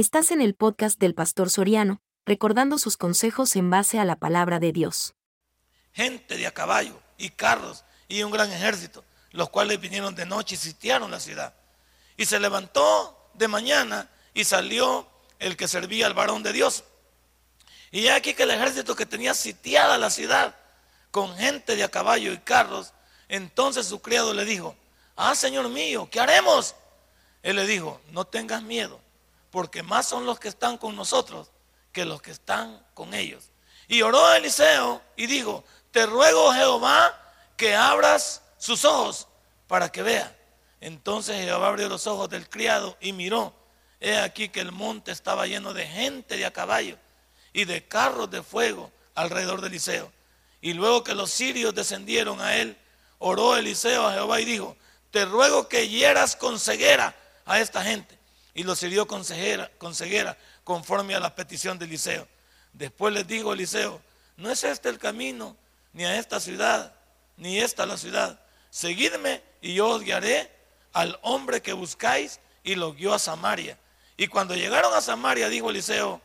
Estás en el podcast del Pastor Soriano, recordando sus consejos en base a la palabra de Dios. Gente de a caballo y carros y un gran ejército, los cuales vinieron de noche y sitiaron la ciudad. Y se levantó de mañana y salió el que servía al varón de Dios. Y aquí que el ejército que tenía sitiada la ciudad con gente de a caballo y carros, entonces su criado le dijo, ah, Señor mío, ¿qué haremos? Él le dijo, no tengas miedo porque más son los que están con nosotros que los que están con ellos. Y oró Eliseo y dijo, te ruego Jehová que abras sus ojos para que vea. Entonces Jehová abrió los ojos del criado y miró. He aquí que el monte estaba lleno de gente de a caballo y de carros de fuego alrededor de Eliseo. Y luego que los sirios descendieron a él, oró Eliseo a Jehová y dijo, te ruego que hieras con ceguera a esta gente y los hirió con conforme a la petición de Eliseo. Después les dijo Eliseo, no es este el camino, ni a esta ciudad, ni esta la ciudad. Seguidme y yo os guiaré al hombre que buscáis y lo guió a Samaria. Y cuando llegaron a Samaria, dijo Eliseo,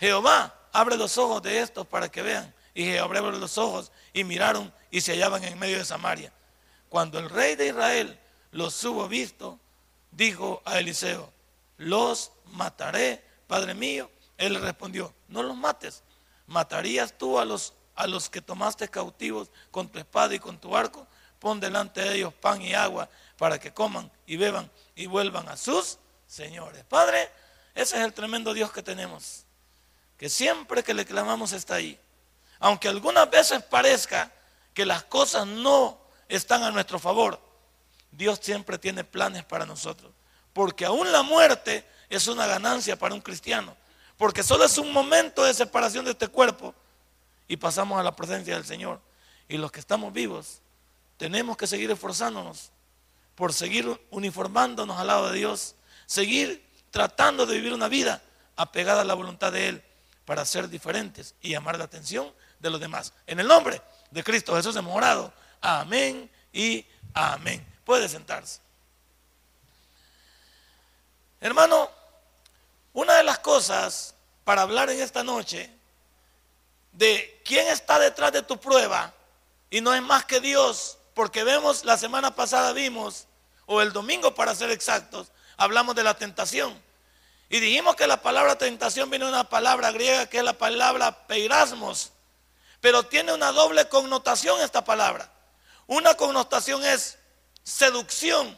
Jehová, abre los ojos de estos para que vean. Y Jehová abrió los ojos y miraron y se hallaban en medio de Samaria. Cuando el rey de Israel los hubo visto, dijo a Eliseo, los mataré, Padre mío. Él respondió, no los mates. ¿Matarías tú a los, a los que tomaste cautivos con tu espada y con tu arco? Pon delante de ellos pan y agua para que coman y beban y vuelvan a sus señores. Padre, ese es el tremendo Dios que tenemos. Que siempre que le clamamos está ahí. Aunque algunas veces parezca que las cosas no están a nuestro favor, Dios siempre tiene planes para nosotros. Porque aún la muerte es una ganancia para un cristiano. Porque solo es un momento de separación de este cuerpo y pasamos a la presencia del Señor. Y los que estamos vivos tenemos que seguir esforzándonos por seguir uniformándonos al lado de Dios, seguir tratando de vivir una vida apegada a la voluntad de Él para ser diferentes y llamar la atención de los demás. En el nombre de Cristo Jesús hemos orado. Amén y amén. Puede sentarse. Hermano, una de las cosas para hablar en esta noche de quién está detrás de tu prueba, y no es más que Dios, porque vemos, la semana pasada vimos, o el domingo para ser exactos, hablamos de la tentación. Y dijimos que la palabra tentación viene de una palabra griega que es la palabra peirasmos, pero tiene una doble connotación esta palabra. Una connotación es seducción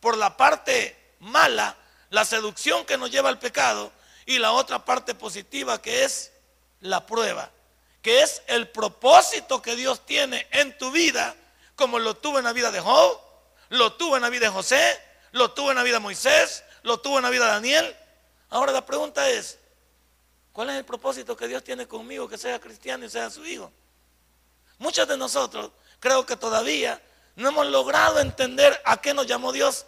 por la parte mala la seducción que nos lleva al pecado y la otra parte positiva que es la prueba, que es el propósito que Dios tiene en tu vida, como lo tuvo en la vida de Job, lo tuvo en la vida de José, lo tuvo en la vida de Moisés, lo tuvo en la vida de Daniel. Ahora la pregunta es, ¿cuál es el propósito que Dios tiene conmigo, que sea cristiano y sea su hijo? Muchos de nosotros creo que todavía no hemos logrado entender a qué nos llamó Dios.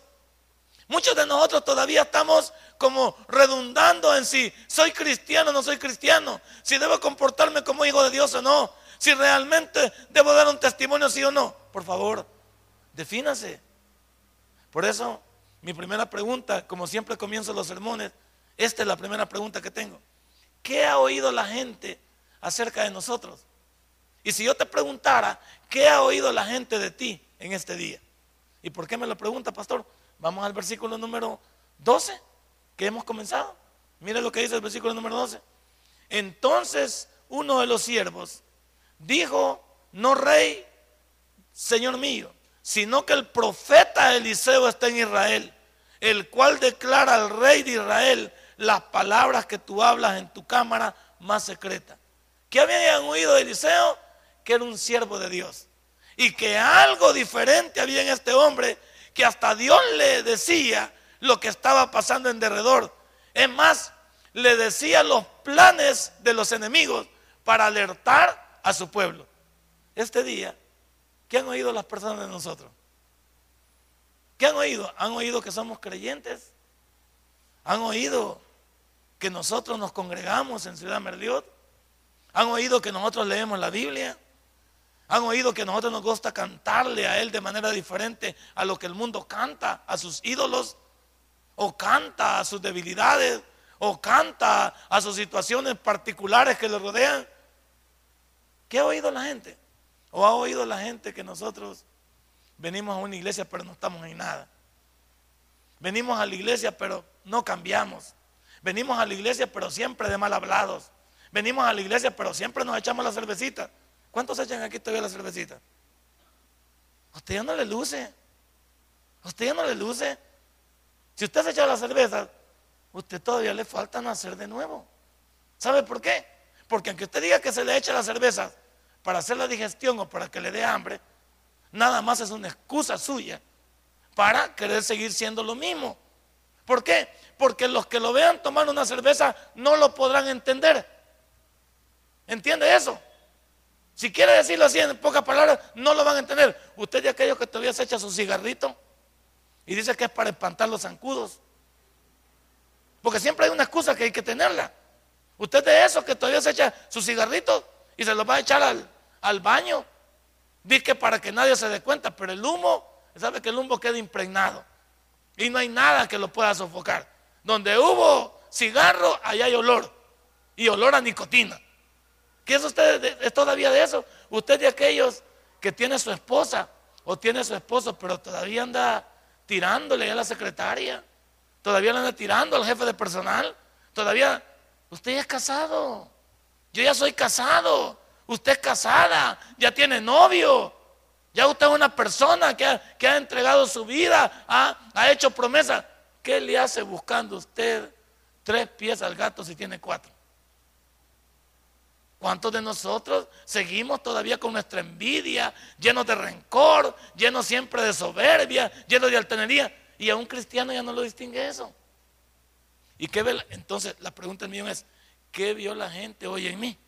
Muchos de nosotros todavía estamos como redundando en si soy cristiano o no soy cristiano, si debo comportarme como hijo de Dios o no, si realmente debo dar un testimonio sí o no. Por favor, defínase. Por eso, mi primera pregunta, como siempre comienzo los sermones, esta es la primera pregunta que tengo. ¿Qué ha oído la gente acerca de nosotros? Y si yo te preguntara, ¿qué ha oído la gente de ti en este día? ¿Y por qué me lo pregunta, pastor? Vamos al versículo número 12 que hemos comenzado. Mire lo que dice el versículo número 12. Entonces uno de los siervos dijo, no rey, Señor mío, sino que el profeta Eliseo está en Israel, el cual declara al rey de Israel las palabras que tú hablas en tu cámara más secreta. ¿Qué habían oído de Eliseo? Que era un siervo de Dios. Y que algo diferente había en este hombre que hasta Dios le decía lo que estaba pasando en derredor. Es más, le decía los planes de los enemigos para alertar a su pueblo. Este día, ¿qué han oído las personas de nosotros? ¿Qué han oído? ¿Han oído que somos creyentes? ¿Han oído que nosotros nos congregamos en Ciudad Merliot? ¿Han oído que nosotros leemos la Biblia? Han oído que a nosotros nos gusta cantarle a Él de manera diferente a lo que el mundo canta, a sus ídolos, o canta a sus debilidades, o canta a sus situaciones particulares que le rodean. ¿Qué ha oído la gente? ¿O ha oído la gente que nosotros venimos a una iglesia pero no estamos en nada? Venimos a la iglesia pero no cambiamos. Venimos a la iglesia pero siempre de mal hablados. Venimos a la iglesia pero siempre nos echamos la cervecita. ¿Cuántos echan aquí todavía la cervecita? A usted ya no le luce. A usted ya no le luce. Si usted se echa la cerveza, usted todavía le falta nacer de nuevo. ¿Sabe por qué? Porque aunque usted diga que se le echa la cerveza para hacer la digestión o para que le dé hambre, nada más es una excusa suya para querer seguir siendo lo mismo. ¿Por qué? Porque los que lo vean tomar una cerveza no lo podrán entender. ¿Entiende eso? Si quiere decirlo así en pocas palabras, no lo van a entender. Usted de aquellos que todavía se echa su cigarrito y dice que es para espantar los zancudos. Porque siempre hay una excusa que hay que tenerla. Usted de esos que todavía se echa su cigarrito y se lo va a echar al, al baño. Dice que para que nadie se dé cuenta, pero el humo sabe que el humo queda impregnado y no hay nada que lo pueda sofocar. Donde hubo cigarro, allá hay olor y olor a nicotina. ¿Qué es usted es todavía de eso? Usted de aquellos que tiene su esposa o tiene su esposo, pero todavía anda tirándole a la secretaria, todavía le anda tirando al jefe de personal, todavía usted ya es casado. Yo ya soy casado. Usted es casada, ya tiene novio. Ya usted es una persona que ha, entregado su vida, ha, ha hecho promesa. ¿Qué le hace buscando usted tres pies al gato si tiene cuatro? ¿Cuántos de nosotros seguimos todavía con nuestra envidia, llenos de rencor, llenos siempre de soberbia, llenos de altanería? Y a un cristiano ya no lo distingue eso. ¿Y qué? Entonces la pregunta mía es, ¿qué vio la gente hoy en mí?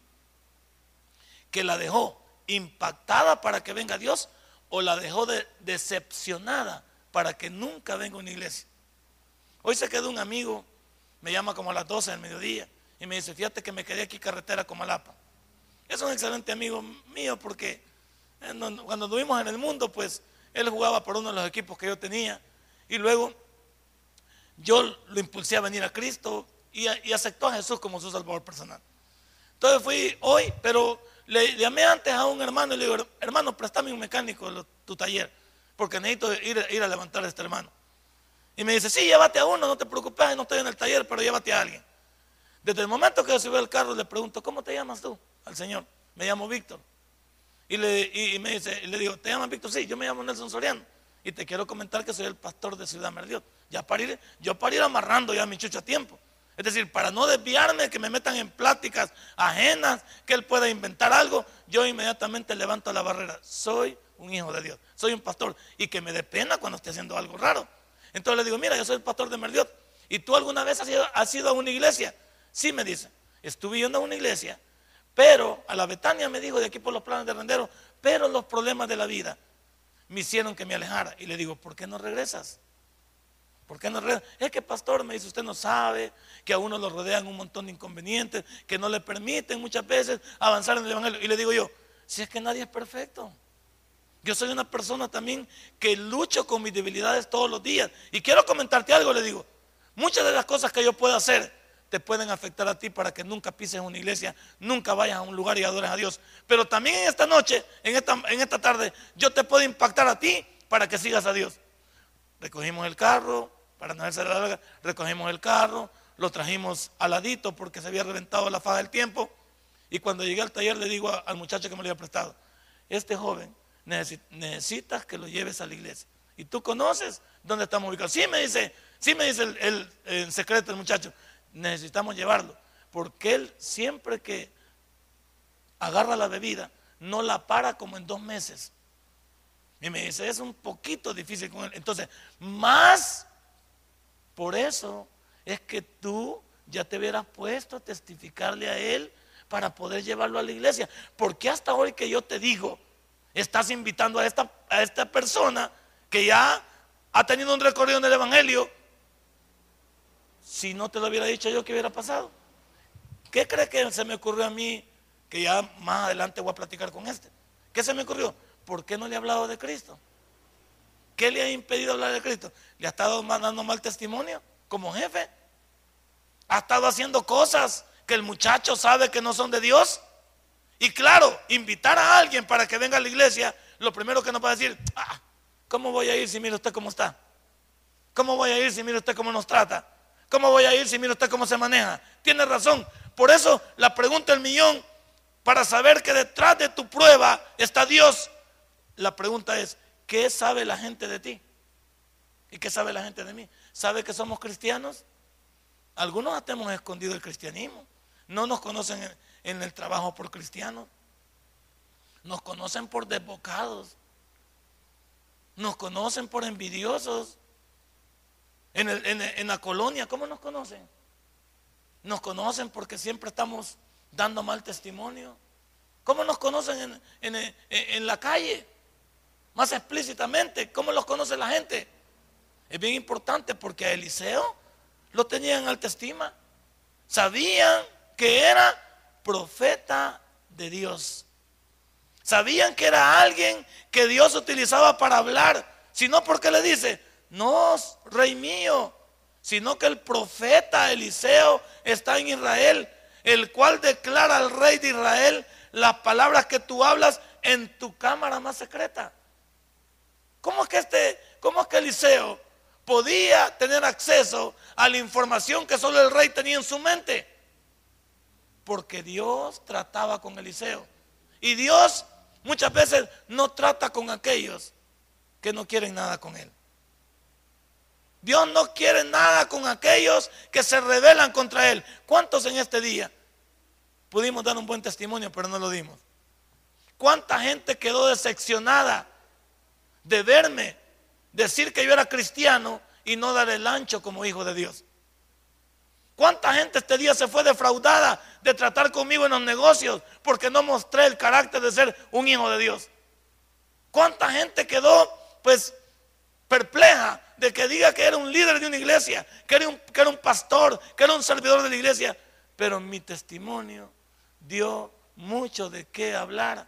¿Que la dejó impactada para que venga Dios o la dejó decepcionada para que nunca venga una iglesia. Hoy se quedó un amigo, me llama como a las 12 del mediodía y me dice, fíjate que me quedé aquí carretera como Alapa. Es un excelente amigo mío porque eh, cuando estuvimos en el mundo, pues él jugaba por uno de los equipos que yo tenía y luego yo lo impulsé a venir a Cristo y, y aceptó a Jesús como su salvador personal. Entonces fui hoy, pero le llamé antes a un hermano y le digo, hermano, préstame un mecánico de tu taller, porque necesito ir, a levantar a este hermano. Y me dice, sí, llévate a uno, no te preocupes, no estoy en el taller, pero llévate a alguien. Desde el momento que yo subí al carro, le pregunto, ¿cómo te llamas tú? Al Señor. Me llamo Víctor. Y, le, me dice, le digo, ¿te llamas Víctor? Sí, yo me llamo Nelson Soriano. Y te quiero comentar que soy el pastor de Ciudad Merdiot. Ya para ir, yo para ir amarrando ya mi chucho a tiempo. Es decir, para no desviarme, que me metan en pláticas ajenas, que él pueda inventar algo, yo inmediatamente levanto la barrera. Soy un hijo de Dios, soy un pastor y que me dé pena cuando esté haciendo algo raro. Entonces le digo, mira, yo soy el pastor de Merdiot. ¿Y tú alguna vez has ido, a una iglesia? Sí, me dice. Estuve yendo a una iglesia, pero a la Betania me dijo de aquí por los planes de rendero, pero los problemas de la vida me hicieron que me alejara. Y le digo, ¿por qué no regresas? ¿Por qué no Es que pastor me dice, usted no sabe que a uno lo rodean un montón de inconvenientes que no le permiten muchas veces avanzar en el Evangelio. Y le digo yo, si es que nadie es perfecto. Yo soy una persona también que lucho con mis debilidades todos los días. Y quiero comentarte algo, le digo. Muchas de las cosas que yo puedo hacer te pueden afectar a ti para que nunca pises una iglesia, nunca vayas a un lugar y adores a Dios. Pero también en esta noche, en esta, en esta tarde, yo te puedo impactar a ti para que sigas a Dios. Recogimos el carro, para no hacerse la larga, recogimos el carro, lo trajimos al ladito porque se había reventado la faja del tiempo. Y cuando llegué al taller le digo al muchacho que me lo había prestado, este joven necesitas que lo lleves a la iglesia. ¿Y tú conoces dónde estamos ubicados? Sí, me dice, sí me dice el, el secreto del muchacho, necesitamos llevarlo. Porque él siempre que agarra la bebida, no la para como en dos meses. Y me dice, es un poquito difícil con él. Entonces, más por eso es que tú ya te hubieras puesto a testificarle a él para poder llevarlo a la iglesia. Porque hasta hoy que yo te digo, estás invitando a esta, a esta persona que ya ha tenido un recorrido en el Evangelio, si no te lo hubiera dicho yo, ¿qué hubiera pasado? ¿Qué crees que se me ocurrió a mí? Que ya más adelante voy a platicar con este. ¿Qué se me ocurrió? ¿Por qué no le he hablado de Cristo? ¿Qué le ha impedido hablar de Cristo? ¿Le ha estado mandando mal testimonio como jefe? Ha estado haciendo cosas que el muchacho sabe que no son de Dios. Y claro, invitar a alguien para que venga a la iglesia, lo primero que nos va a decir, ah, ¿cómo voy a ir si mira usted cómo está? ¿Cómo voy a ir si mira usted cómo nos trata? ¿Cómo voy a ir si mira usted cómo se maneja? Tiene razón. Por eso la pregunta del millón, para saber que detrás de tu prueba está Dios, la pregunta es, ¿qué sabe la gente de ti? ¿Y qué sabe la gente de mí? ¿Sabe que somos cristianos? Algunos hasta hemos escondido el cristianismo. No nos conocen en, el trabajo por cristianos. Nos conocen por desbocados. Nos conocen por envidiosos. En, la colonia, ¿cómo nos conocen? Nos conocen porque siempre estamos dando mal testimonio. ¿Cómo nos conocen en, la calle? Más explícitamente, ¿cómo los conoce la gente? Es bien importante porque a Eliseo lo tenían en alta estima. Sabían que era profeta de Dios. Sabían que era alguien que Dios utilizaba para hablar, sino porque le dice, no, rey mío, sino que el profeta Eliseo está en Israel, el cual declara al rey de Israel las palabras que tú hablas en tu cámara más secreta. ¿Cómo es que este, cómo es que Eliseo podía tener acceso a la información que solo el rey tenía en su mente? Porque Dios trataba con Eliseo. Y Dios muchas veces no trata con aquellos que no quieren nada con Él. Dios no quiere nada con aquellos que se rebelan contra Él. ¿Cuántos en este día pudimos dar un buen testimonio, pero no lo dimos? ¿Cuánta gente quedó decepcionada de verme decir que yo era cristiano y no dar el ancho como hijo de Dios? ¿Cuánta gente este día se fue defraudada de tratar conmigo en los negocios porque no mostré el carácter de ser un hijo de Dios? ¿Cuánta gente quedó pues perpleja de que diga que era un líder de una iglesia, que era un, que era un pastor, que era un servidor de la iglesia? Pero mi testimonio dio mucho de qué hablar.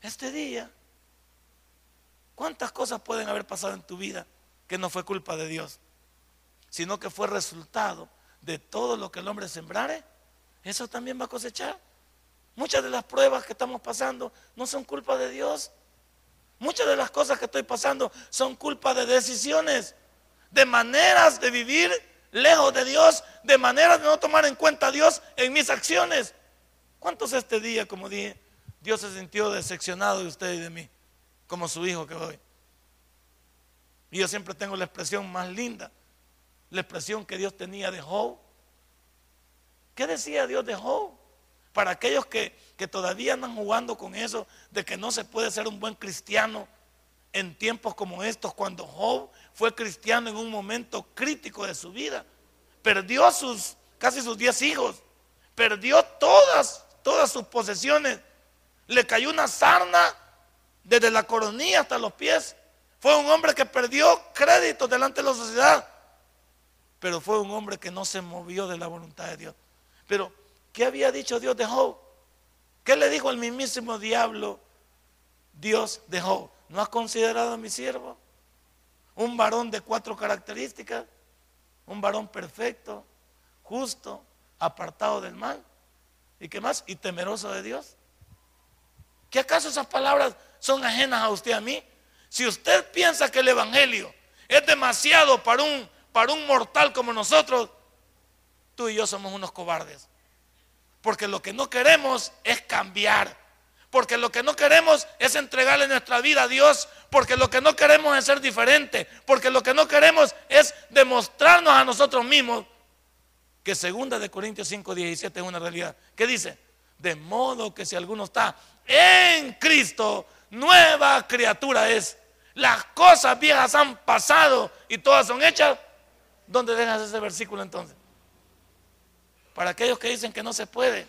Este día, ¿cuántas cosas pueden haber pasado en tu vida que no fue culpa de Dios? sino que fue resultado de todo lo que el hombre sembrare, eso también va a cosechar. Muchas de las pruebas que estamos pasando no son culpa de Dios. Muchas de las cosas que estoy pasando son culpa de decisiones, de maneras de vivir lejos de Dios, de maneras de no tomar en cuenta a Dios en mis acciones. ¿Cuántos este día, como dije, Dios se sintió decepcionado de usted y de mí, como su hijo que hoy? Y yo siempre tengo la expresión más linda la expresión que Dios tenía de Job. ¿Qué decía Dios de Job? Para aquellos que, que todavía andan jugando con eso, de que no se puede ser un buen cristiano en tiempos como estos, cuando Job fue cristiano en un momento crítico de su vida. Perdió sus, casi sus diez hijos, perdió todas, todas sus posesiones. Le cayó una sarna desde la coronilla hasta los pies. Fue un hombre que perdió crédito delante de la sociedad pero fue un hombre que no se movió de la voluntad de Dios. Pero, ¿qué había dicho Dios de Job? ¿Qué le dijo el mismísimo diablo Dios de Job? ¿No has considerado a mi siervo? Un varón de cuatro características, un varón perfecto, justo, apartado del mal. ¿Y qué más? Y temeroso de Dios. ¿Qué acaso esas palabras son ajenas a usted a mí? Si usted piensa que el Evangelio es demasiado para un para un mortal como nosotros, tú y yo somos unos cobardes. Porque lo que no queremos es cambiar. Porque lo que no queremos es entregarle nuestra vida a Dios. Porque lo que no queremos es ser diferente. Porque lo que no queremos es demostrarnos a nosotros mismos que segunda de Corintios 5, 17 es una realidad. ¿Qué dice? De modo que si alguno está en Cristo, nueva criatura es. Las cosas viejas han pasado y todas son hechas ¿Dónde dejas ese versículo entonces? Para aquellos que dicen que no se puede.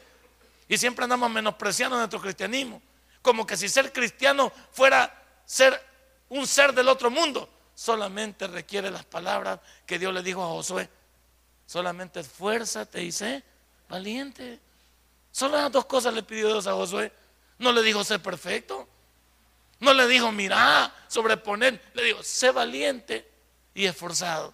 Y siempre andamos menospreciando nuestro cristianismo. Como que si ser cristiano fuera ser un ser del otro mundo. Solamente requiere las palabras que Dios le dijo a Josué. Solamente esfuérzate y sé valiente. Solo las dos cosas le pidió Dios a Josué. No le dijo sé perfecto. No le dijo mira, sobreponer. Le dijo sé valiente y esforzado.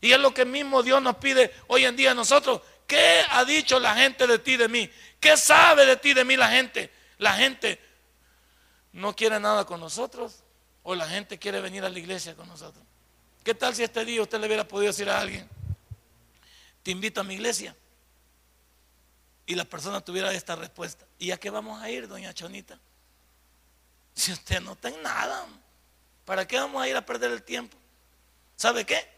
Y es lo que mismo Dios nos pide hoy en día a nosotros. ¿Qué ha dicho la gente de ti, de mí? ¿Qué sabe de ti, de mí la gente? La gente no quiere nada con nosotros o la gente quiere venir a la iglesia con nosotros. ¿Qué tal si este día usted le hubiera podido decir a alguien, te invito a mi iglesia? Y la persona tuviera esta respuesta. ¿Y a qué vamos a ir, doña Chonita? Si usted no está en nada, ¿para qué vamos a ir a perder el tiempo? ¿Sabe qué?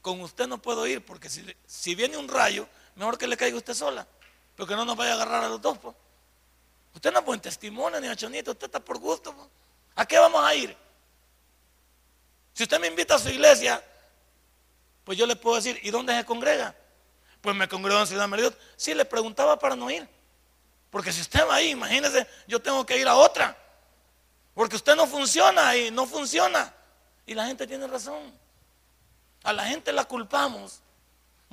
Con usted no puedo ir porque si, si viene un rayo, mejor que le caiga usted sola, porque no nos vaya a agarrar a los dos. Pues. Usted no pone testimonio, ni a Chonita, usted está por gusto. Pues. ¿A qué vamos a ir? Si usted me invita a su iglesia, pues yo le puedo decir, ¿y dónde se congrega? Pues me congrego en Ciudad Meridiot. Sí, le preguntaba para no ir. Porque si usted va ahí, imagínese, yo tengo que ir a otra. Porque usted no funciona ahí, no funciona. Y la gente tiene razón. A la gente la culpamos.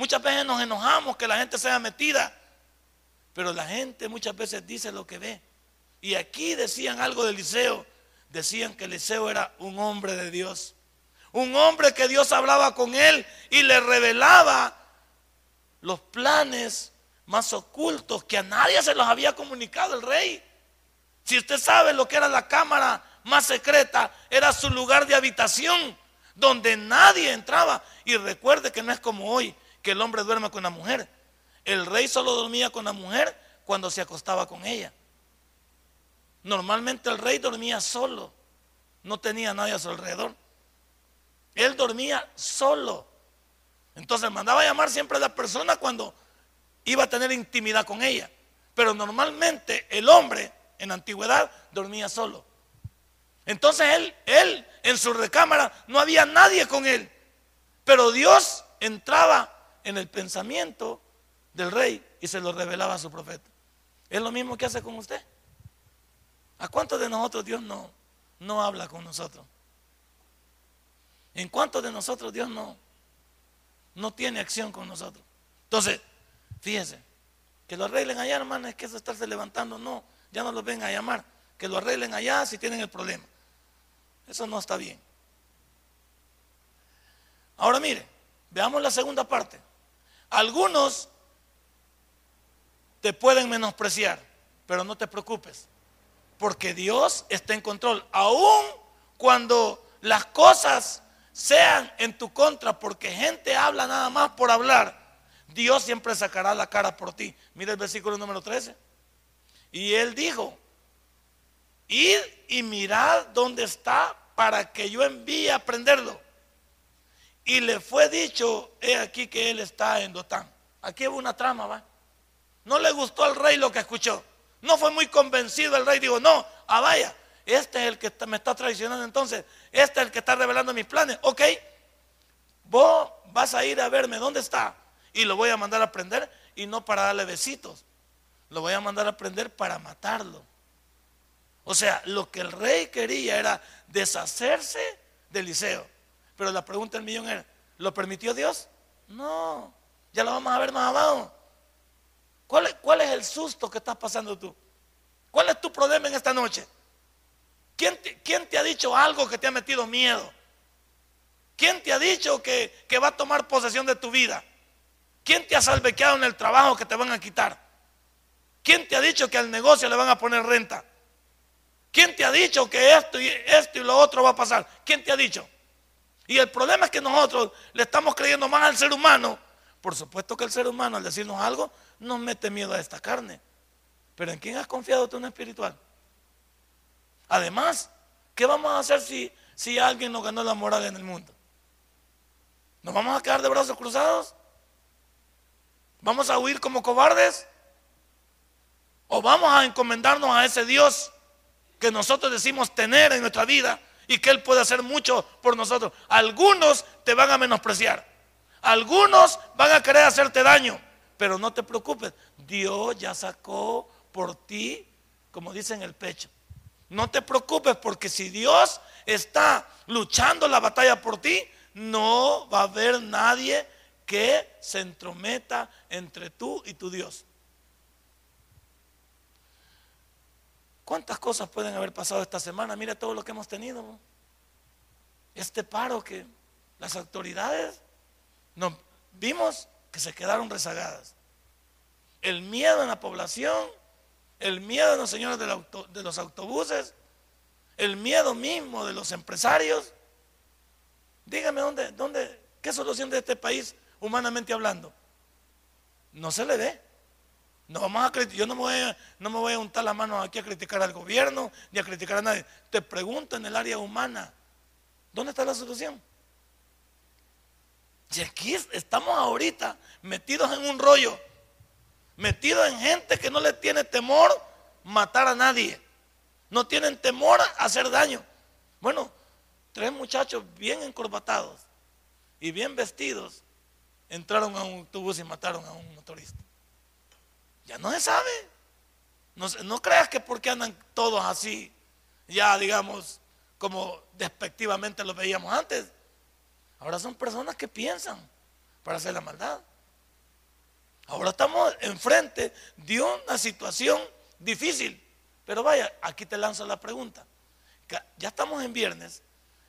Muchas veces nos enojamos que la gente sea metida. Pero la gente muchas veces dice lo que ve. Y aquí decían algo de Eliseo. Decían que Eliseo era un hombre de Dios. Un hombre que Dios hablaba con él y le revelaba los planes más ocultos que a nadie se los había comunicado el rey. Si usted sabe lo que era la cámara más secreta, era su lugar de habitación, donde nadie entraba. Y recuerde que no es como hoy, que el hombre duerme con la mujer. El rey solo dormía con la mujer cuando se acostaba con ella. Normalmente el rey dormía solo, no tenía nadie a su alrededor. Él dormía solo. Entonces mandaba llamar siempre a la persona cuando iba a tener intimidad con ella. Pero normalmente el hombre en la antigüedad dormía solo. Entonces él, él en su recámara no había nadie con él. Pero Dios entraba en el pensamiento del rey y se lo revelaba a su profeta. Es lo mismo que hace con usted. ¿A cuántos de nosotros Dios no, no habla con nosotros? ¿En cuántos de nosotros Dios no, no tiene acción con nosotros? Entonces, fíjense, que lo arreglen allá, hermano, es que eso estarse levantando, no, ya no los ven a llamar, que lo arreglen allá si tienen el problema. Eso no está bien. Ahora mire, veamos la segunda parte. Algunos te pueden menospreciar, pero no te preocupes, porque Dios está en control, aun cuando las cosas sean en tu contra porque gente habla nada más por hablar, Dios siempre sacará la cara por ti. Mira el versículo número 13. Y él dijo, id y mirad dónde está para que yo envíe a prenderlo. Y le fue dicho, he aquí que él está en Dotán. Aquí hubo una trama, ¿va? No le gustó al rey lo que escuchó. No fue muy convencido el rey. Digo, no, ah, vaya, este es el que me está traicionando entonces. Este es el que está revelando mis planes. Ok, vos vas a ir a verme dónde está. Y lo voy a mandar a prender y no para darle besitos. Lo voy a mandar a prender para matarlo. O sea, lo que el rey quería era deshacerse de Eliseo. Pero la pregunta del millón era, ¿lo permitió Dios? No, ya lo vamos a ver más abajo. ¿Cuál es, ¿Cuál es el susto que estás pasando tú? ¿Cuál es tu problema en esta noche? ¿Quién te, ha dicho algo que te ha metido miedo? ¿Quién te ha dicho que, que va a tomar posesión de tu vida? ¿Quién te ha salvequeado en el trabajo que te van a quitar? ¿Quién te ha dicho que al negocio le van a poner renta? ¿Quién te ha dicho que esto y esto y lo otro va a pasar? ¿Quién te ha dicho? Y el problema es que nosotros le estamos creyendo más al ser humano. Por supuesto que el ser humano al decirnos algo nos mete miedo a esta carne. Pero ¿en quién has confiado tú en espiritual? Además, ¿qué vamos a hacer si, si alguien nos ganó la moral en el mundo? ¿Nos vamos a quedar de brazos cruzados? ¿Vamos a huir como cobardes? ¿O vamos a encomendarnos a ese Dios que nosotros decimos tener en nuestra vida y que Él puede hacer mucho por nosotros? Algunos te van a menospreciar. Algunos van a querer hacerte daño. Pero no te preocupes. Dios ya sacó por ti, como dice en el pecho, no te preocupes porque si Dios está luchando la batalla por ti, no va a haber nadie que se entrometa entre tú y tu Dios. ¿Cuántas cosas pueden haber pasado esta semana? Mira todo lo que hemos tenido. Este paro que las autoridades no, vimos que se quedaron rezagadas. El miedo en la población, el miedo de los señores de los autobuses, el miedo mismo de los empresarios. Dígame dónde, dónde, qué solución de este país, humanamente hablando. No se le ve. No vamos a yo no me, voy a, no me voy a untar la mano aquí a criticar al gobierno ni a criticar a nadie. Te pregunto en el área humana, ¿dónde está la solución? Y aquí estamos ahorita metidos en un rollo, metidos en gente que no le tiene temor matar a nadie, no tienen temor a hacer daño. Bueno, tres muchachos bien encorbatados y bien vestidos entraron a un autobús y mataron a un motorista. Ya no se sabe. No, no creas que porque andan todos así, ya digamos, como despectivamente lo veíamos antes. Ahora son personas que piensan para hacer la maldad. Ahora estamos enfrente de una situación difícil. Pero vaya, aquí te lanzo la pregunta. Ya estamos en viernes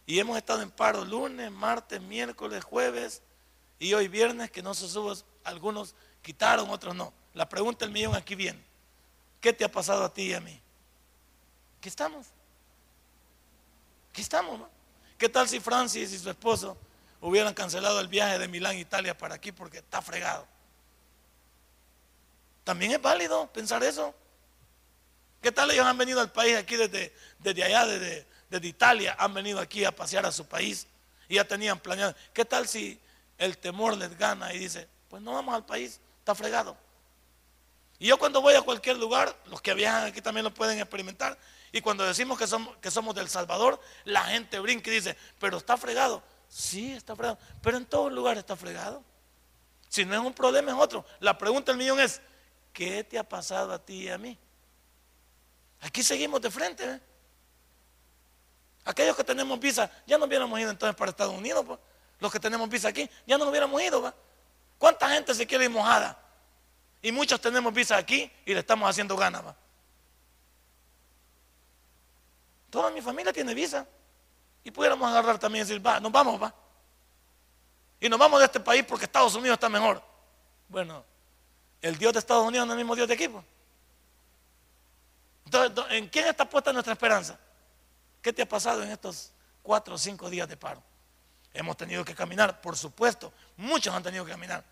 y hemos estado en paro lunes, martes, miércoles, jueves y hoy viernes que no se subo. Algunos quitaron, otros no. La pregunta del millón aquí viene. ¿Qué te ha pasado a ti y a mí? Aquí estamos. Aquí estamos. ¿Qué tal si Francis y su esposo hubieran cancelado el viaje de Milán, Italia para aquí porque está fregado. También es válido pensar eso. ¿Qué tal ellos han venido al país aquí desde, desde allá, desde, desde Italia, han venido aquí a pasear a su país y ya tenían planeado? ¿Qué tal si el temor les gana y dice, pues no vamos al país, está fregado? Y yo cuando voy a cualquier lugar, los que viajan aquí también lo pueden experimentar, y cuando decimos que somos, que somos del Salvador, la gente brinca y dice, pero está fregado. Sí, está fregado. Pero en todo lugar está fregado. Si no es un problema, es otro. La pregunta del millón es, ¿qué te ha pasado a ti y a mí? Aquí seguimos de frente. ¿eh? Aquellos que tenemos visa, ya no hubiéramos ido entonces para Estados Unidos. Pues. Los que tenemos visa aquí, ya no hubiéramos ido. ¿Cuánta gente se quiere ir mojada? Y muchos tenemos visa aquí y le estamos haciendo ganas. Toda mi familia tiene visa. Y pudiéramos agarrar también y decir, va, nos vamos, va. Y nos vamos de este país porque Estados Unidos está mejor. Bueno, el Dios de Estados Unidos no es el mismo Dios de aquí. Entonces, ¿en quién está puesta nuestra esperanza? ¿Qué te ha pasado en estos cuatro o cinco días de paro? Hemos tenido que caminar, por supuesto. Muchos han tenido que caminar.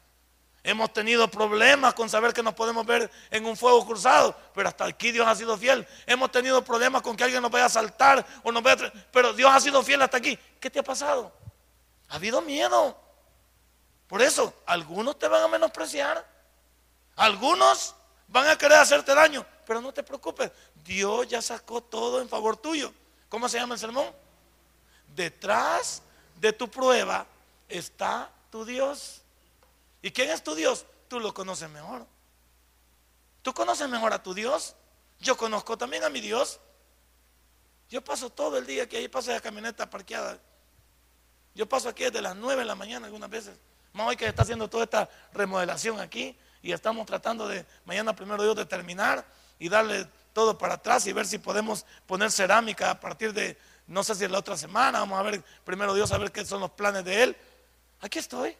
Hemos tenido problemas con saber que nos podemos ver en un fuego cruzado, pero hasta aquí Dios ha sido fiel. Hemos tenido problemas con que alguien nos vaya a saltar o nos vaya a... Pero Dios ha sido fiel hasta aquí. ¿Qué te ha pasado? Ha habido miedo. Por eso, algunos te van a menospreciar. Algunos van a querer hacerte daño, pero no te preocupes. Dios ya sacó todo en favor tuyo. ¿Cómo se llama el sermón? Detrás de tu prueba está tu Dios. ¿Y quién es tu Dios? Tú lo conoces mejor. Tú conoces mejor a tu Dios. Yo conozco también a mi Dios. Yo paso todo el día que ahí pasa la camioneta parqueada. Yo paso aquí desde las 9 de la mañana algunas veces. Más hoy que está haciendo toda esta remodelación aquí y estamos tratando de mañana primero Dios de terminar y darle todo para atrás y ver si podemos poner cerámica a partir de, no sé si la otra semana, vamos a ver primero Dios a ver qué son los planes de Él. Aquí estoy.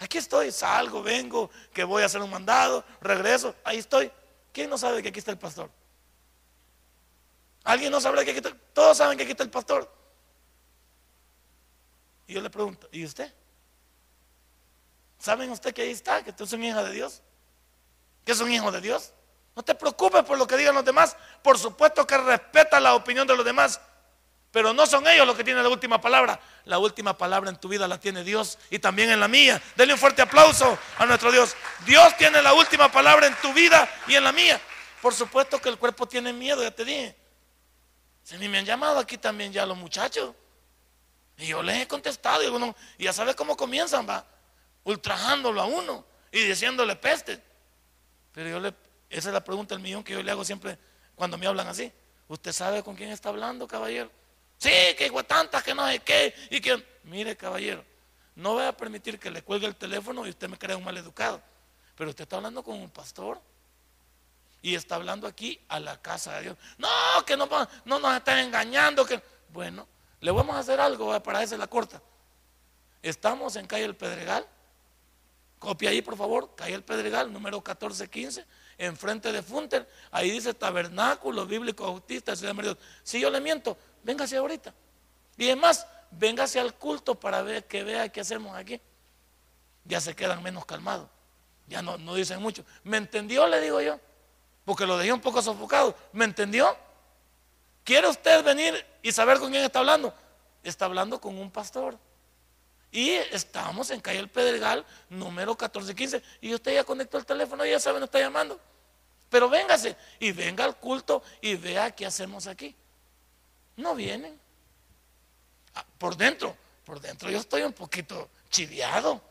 Aquí estoy, salgo, vengo, que voy a hacer un mandado, regreso, ahí estoy. ¿Quién no sabe que aquí está el pastor? ¿Alguien no sabe que aquí está? Todos saben que aquí está el pastor. Y yo le pregunto, ¿y usted? ¿Saben usted que ahí está? Que tú es un hijo de Dios. Que es un hijo de Dios. No te preocupes por lo que digan los demás. Por supuesto que respeta la opinión de los demás. Pero no son ellos los que tienen la última palabra. La última palabra en tu vida la tiene Dios y también en la mía. Denle un fuerte aplauso a nuestro Dios. Dios tiene la última palabra en tu vida y en la mía. Por supuesto que el cuerpo tiene miedo, ya te dije. Si ni me han llamado aquí también ya los muchachos. Y yo les he contestado. Y, ya sabes cómo comienzan, va. Ultrajándolo a uno y diciéndole peste. Pero yo le, esa es la pregunta del millón que yo le hago siempre cuando me hablan así. ¿Usted sabe con quién está hablando, caballero? Sí, que tantas que no sé qué. Y que, mire, caballero, no voy a permitir que le cuelgue el teléfono y usted me crea un mal educado. Pero usted está hablando con un pastor. Y está hablando aquí a la casa de Dios. No, que no, no nos están engañando. Que... Bueno, le vamos a hacer algo para esa la corta. Estamos en calle El Pedregal. Copia ahí, por favor, calle El Pedregal, número 1415, enfrente de Funter. Ahí dice Tabernáculo Bíblico Bautista, Ciudad de. Si yo le miento, véngase ahorita. Y además, véngase al culto para ver que vea qué hacemos aquí. Ya se quedan menos calmados. Ya no, no dicen mucho. ¿Me entendió? Le digo yo. Porque lo dejé un poco sofocado. ¿Me entendió? ¿Quiere usted venir y saber con quién está hablando? Está hablando con un pastor. Y estamos en calle El Pedregal, número 1415. Y usted ya conectó el teléfono y ya sabe, nos está llamando. Pero véngase y venga al culto y vea qué hacemos aquí. No vienen. Ah, por dentro, por dentro yo estoy un poquito chiviado.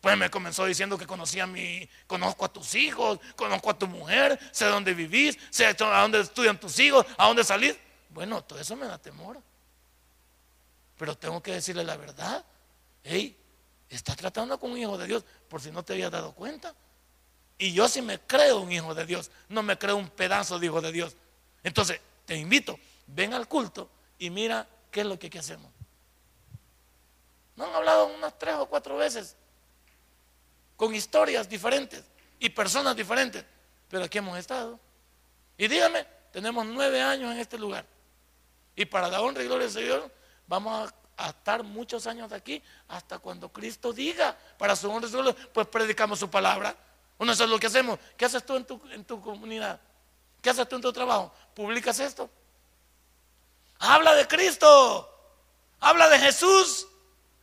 Pues me comenzó diciendo que conocía a mi, conozco a tus hijos, conozco a tu mujer, sé dónde vivís, sé a dónde estudian tus hijos, a dónde salís. Bueno, todo eso me da temor. Pero tengo que decirle la verdad hey, está tratando con un hijo de Dios, por si no te habías dado cuenta. Y yo sí me creo un hijo de Dios, no me creo un pedazo de hijo de Dios. Entonces, te invito, ven al culto y mira qué es lo que, hacemos. No han hablado unas tres o cuatro veces con historias diferentes y personas diferentes, pero aquí hemos estado. Y dígame, tenemos nueve años en este lugar. Y para la honra y gloria del Señor, vamos a estar muchos años aquí hasta cuando Cristo diga para su honra pues predicamos su palabra. Uno eso es lo que hacemos. ¿Qué haces tú en tu, en tu comunidad? ¿Qué haces tú en tu trabajo? ¿Publicas esto? Habla de Cristo. Habla de Jesús.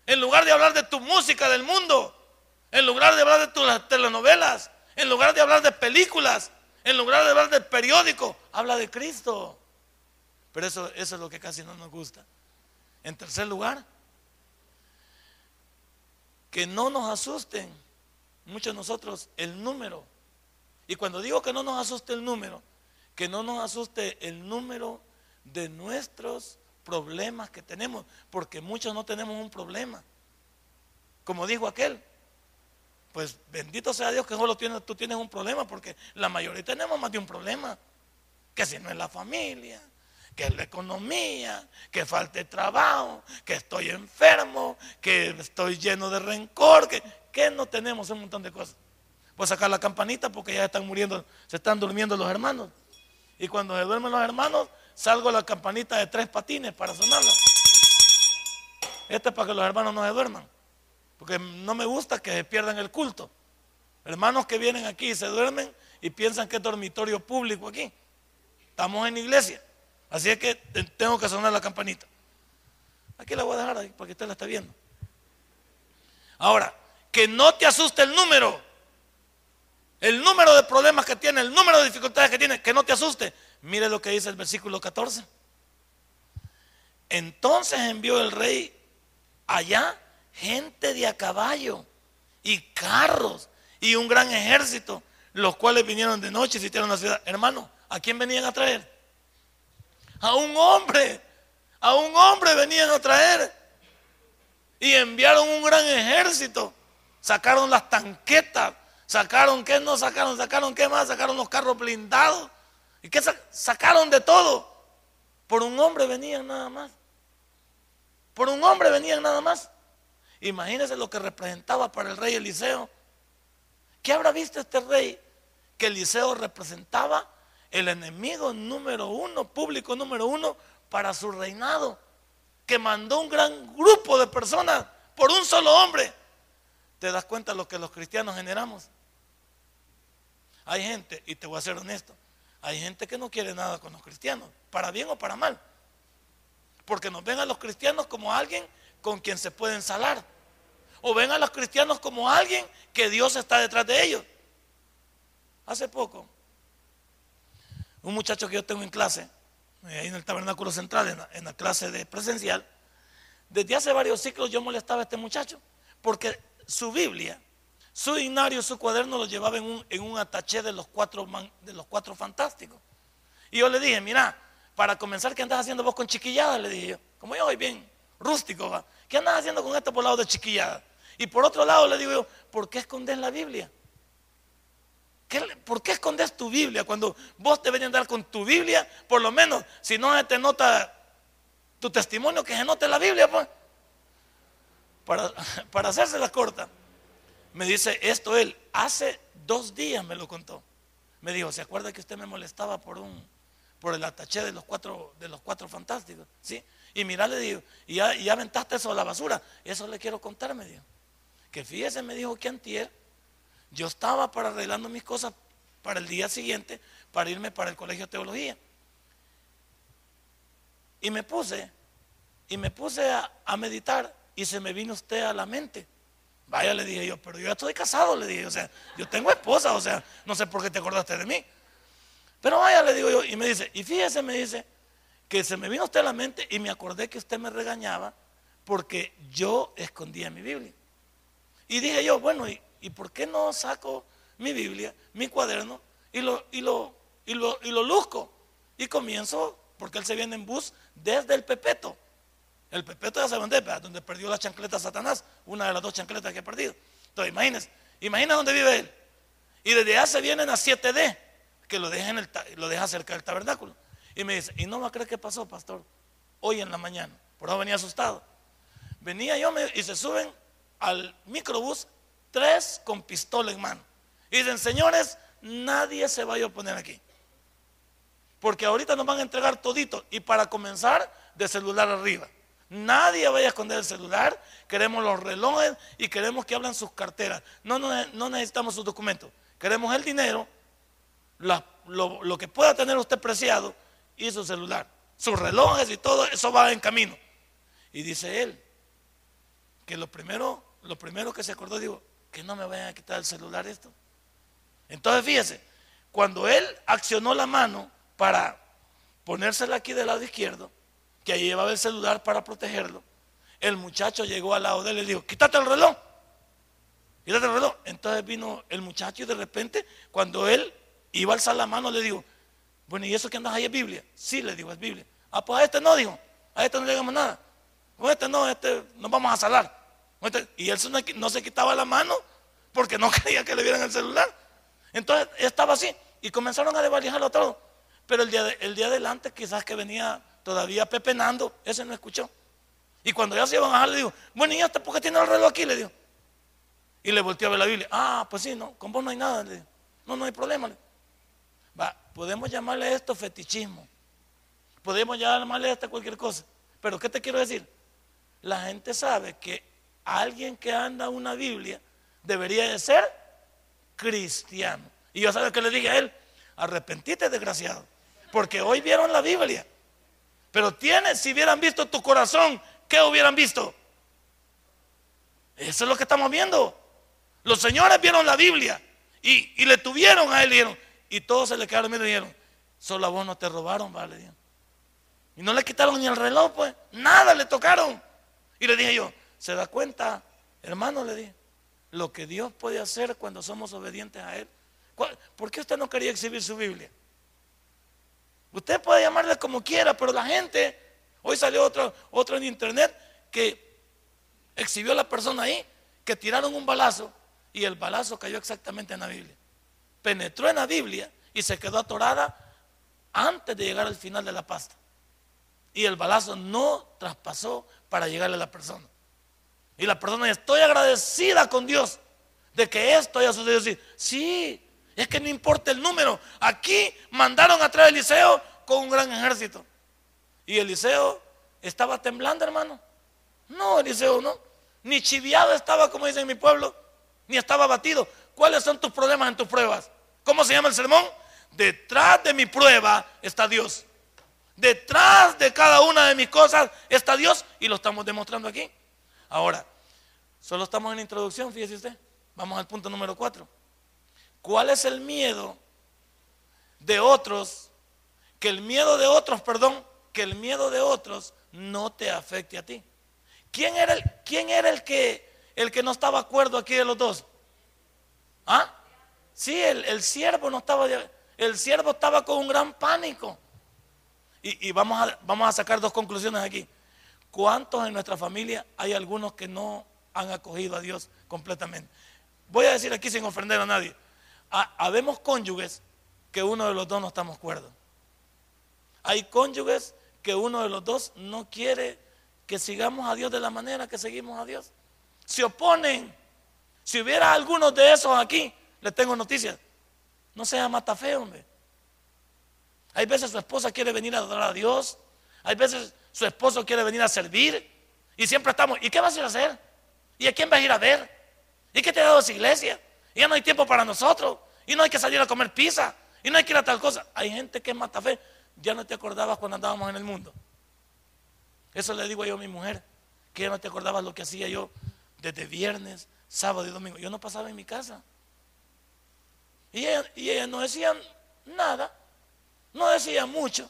En lugar de hablar de tu música del mundo. En lugar de hablar de tus telenovelas. En lugar de hablar de películas. En lugar de hablar del periódico. Habla de Cristo. Pero eso, eso es lo que casi no nos gusta. En tercer lugar, que no nos asusten muchos de nosotros el número. Y cuando digo que no nos asuste el número, que no nos asuste el número de nuestros problemas que tenemos, porque muchos no tenemos un problema. Como dijo aquel, pues bendito sea Dios que solo tú tienes un problema, porque la mayoría tenemos más de un problema, que si no es la familia, que es la economía, que falte trabajo, que estoy enfermo, que estoy lleno de rencor, que, que no tenemos un montón de cosas. Voy a sacar la campanita porque ya están muriendo, se están durmiendo los hermanos. Y cuando se duermen los hermanos, salgo la campanita de tres patines para sonarla. Este es para que los hermanos no se duerman. Porque no me gusta que se pierdan el culto. Hermanos que vienen aquí y se duermen y piensan que es dormitorio público aquí. Estamos en iglesia. Así es que tengo que sonar la campanita. Aquí la voy a dejar para que usted la esté viendo. Ahora, que no te asuste el número. El número de problemas que tiene, el número de dificultades que tiene, que no te asuste. Mire lo que dice el versículo 14. Entonces envió el rey allá gente de a caballo y carros y un gran ejército, los cuales vinieron de noche y sitiaron la ciudad. Hermano, ¿a quién venían a traer? a un hombre, a un hombre venían a traer. Y enviaron un gran ejército. Sacaron las tanquetas. Sacaron, ¿qué no sacaron? Sacaron, ¿qué más? Sacaron los carros blindados. ¿Y qué sacaron de todo? Por un hombre venían nada más. Por un hombre venían nada más. Imagínense lo que representaba para el rey Eliseo. ¿Qué habrá visto este rey? Que Eliseo representaba el enemigo número uno, público número uno para su reinado, que mandó un gran grupo de personas por un solo hombre. ¿Te das cuenta de lo que los cristianos generamos? Hay gente, y te voy a ser honesto, hay gente que no quiere nada con los cristianos, para bien o para mal. Porque nos ven a los cristianos como alguien con quien se pueden salar. O ven a los cristianos como alguien que Dios está detrás de ellos. Hace poco un muchacho que yo tengo en clase, eh, ahí en el tabernáculo central, en la, clase de presencial, desde hace varios ciclos yo molestaba a este muchacho, porque su Biblia, su dinario, su cuaderno lo llevaba en un, en un ataché de los, cuatro de los cuatro fantásticos. Y yo le dije, mira, para comenzar, ¿qué andas haciendo vos con chiquilladas? Le dije yo, como yo hoy bien rústico, ¿va? ¿qué andas haciendo con esto por lado de chiquilladas? Y por otro lado le digo yo, ¿por qué escondes la Biblia? ¿Por qué escondes tu Biblia cuando vos deberías andar con tu Biblia? Por lo menos, si no te nota tu testimonio, que se note la Biblia, pues. para, para hacerse la corta, me dice esto él, hace dos días me lo contó. Me dijo, ¿se acuerda que usted me molestaba por un por el ataché de los cuatro de los cuatro fantásticos? ¿Sí? Y mira, le digo, y ya, y aventaste eso a la basura. Eso le quiero contar, me dijo. Que fíjese, me dijo que antier yo estaba para arreglando mis cosas para el día siguiente, para irme para el colegio de teología. Y me puse, y me puse a meditar y se me vino usted a la mente. Vaya, le dije yo, pero yo estoy casado, le dije, o sea, yo tengo esposa, o sea, no sé por qué te acordaste de mí. Pero vaya, le digo yo, y me dice, y fíjese, me dice, que se me vino usted a la mente y me acordé que usted me regañaba porque yo escondía mi Biblia. Y dije yo, bueno, ¿y, ¿y por qué no saco mi Biblia, mi cuaderno, y lo, y lo, y lo, y lo luzco? Y comienzo, porque él se viene en bus desde el Pepeto. El Pepeto ya se dónde, donde perdió la chancleta Satanás, una de las dos chancletas que ha perdido. Entonces, imagínense, imagina dónde vive él. Y desde allá se vienen a 7D, que lo deja, lo deja cerca del tabernáculo. Y me dice, ¿y no va a creer qué pasó, pastor? Hoy en la mañana. Por eso venía asustado. Venía yo y se suben al microbús tres con pistola en mano. Y dicen, señores, nadie se vaya a oponer aquí. Porque ahorita nos van a entregar todito. Y para comenzar, de celular arriba. Nadie vaya a esconder el celular. Queremos los relojes y queremos que hablen sus carteras. No, no, necesitamos sus documentos. Queremos el dinero, lo, lo, que pueda tener usted preciado y su celular. Sus relojes y todo eso va en camino. Y dice él que lo primero, lo primero que se acordó, digo, que no me vayan a quitar el celular esto. Entonces fíjese, cuando él accionó la mano para ponérsela aquí del lado izquierdo, que llevaba el celular para protegerlo, el muchacho llegó al lado de él y le dijo, quítate el reloj, quítate el reloj. Entonces vino el muchacho y de repente, cuando él iba a alzar la mano, le dijo, bueno, ¿y eso que andas ahí es Biblia? Sí, le digo, es Biblia. Ah, pues a este no, dijo, a este no le digamos nada. Con este no, este nos vamos a salar. Este, y él no se quitaba la mano porque no quería que le vieran el celular. Entonces estaba así y comenzaron a desvalijarlo todo. Pero el día, el día adelante, quizás que venía todavía pepenando, ese no escuchó. Y cuando ya se iban a bajar, le digo, bueno, ¿y este por qué tiene el reloj aquí? Le digo. Y le volteó a ver la Biblia. Ah, pues sí, no, con vos no hay nada. Le digo. No, no hay problema. Podemos llamarle esto fetichismo. Podemos llamarle esto cualquier cosa. Pero ¿qué te quiero decir? La gente sabe que alguien que anda una Biblia debería de ser cristiano. Y yo sabes que le dije a él, arrepentite desgraciado. Porque hoy vieron la Biblia. Pero tienes, si hubieran visto tu corazón, ¿qué hubieran visto? Eso es lo que estamos viendo. Los señores vieron la Biblia y, le tuvieron a él y dijeron, y todos se le quedaron y dijeron, solo a vos no te robaron, vale. Y no le quitaron ni el reloj, pues, nada le tocaron. Y le dije yo, ¿se da cuenta, hermano? Le dije, lo que Dios puede hacer cuando somos obedientes a Él. ¿Por qué usted no quería exhibir su Biblia? Usted puede llamarle como quiera, pero la gente, hoy salió otro, otro en internet que exhibió a la persona ahí, que tiraron un balazo y el balazo cayó exactamente en la Biblia. Penetró en la Biblia y se quedó atorada antes de llegar al final de la pasta. Y el balazo no traspasó para llegarle a la persona. Y la persona, estoy agradecida con Dios de que esto haya sucedido Sí, es que no importa el número. Aquí mandaron a traer a Eliseo con un gran ejército. Y Eliseo estaba temblando, hermano. No, Eliseo no. Ni chiviado estaba, como dicen en mi pueblo, ni estaba batido. ¿Cuáles son tus problemas en tus pruebas? ¿Cómo se llama el sermón? Detrás de mi prueba está Dios. Detrás de cada una de mis cosas está Dios y lo estamos demostrando aquí. Ahora, solo estamos en la introducción, fíjese usted. Vamos al punto número cuatro. ¿Cuál es el miedo de otros? Que el miedo de otros, perdón, que el miedo de otros no te afecte a ti. ¿Quién era el, quién era el que el que no estaba de acuerdo aquí de los dos? ¿Ah? Sí, el, el siervo no estaba, el siervo estaba con un gran pánico. Y, y, vamos, a, vamos a sacar dos conclusiones aquí. ¿Cuántos en nuestra familia hay algunos que no han acogido a Dios completamente? Voy a decir aquí sin ofender a nadie habemos cónyuges que uno de los dos no estamos de acuerdo. Hay cónyuges que uno de los dos no quiere que sigamos a Dios de la manera que seguimos a Dios. se oponen. Si hubiera algunos de esos aquí, les tengo noticias. No sea feo, hombre. Hay veces su esposa quiere venir a adorar a Dios. Hay veces su esposo quiere venir a servir. Y siempre estamos, ¿y qué vas a ir a hacer? ¿Y a quién vas a ir a ver? ¿Y qué te ha dado esa iglesia? Ya no hay tiempo para nosotros. Y no hay que salir a comer pizza. Y no hay que ir a tal cosa. Hay gente que es fe Ya no te acordabas cuando andábamos en el mundo. Eso le digo yo a mi mujer. Que ya no te acordabas lo que hacía yo desde viernes, sábado y domingo. Yo no pasaba en mi casa. Y ella, no decía nada. No decía mucho.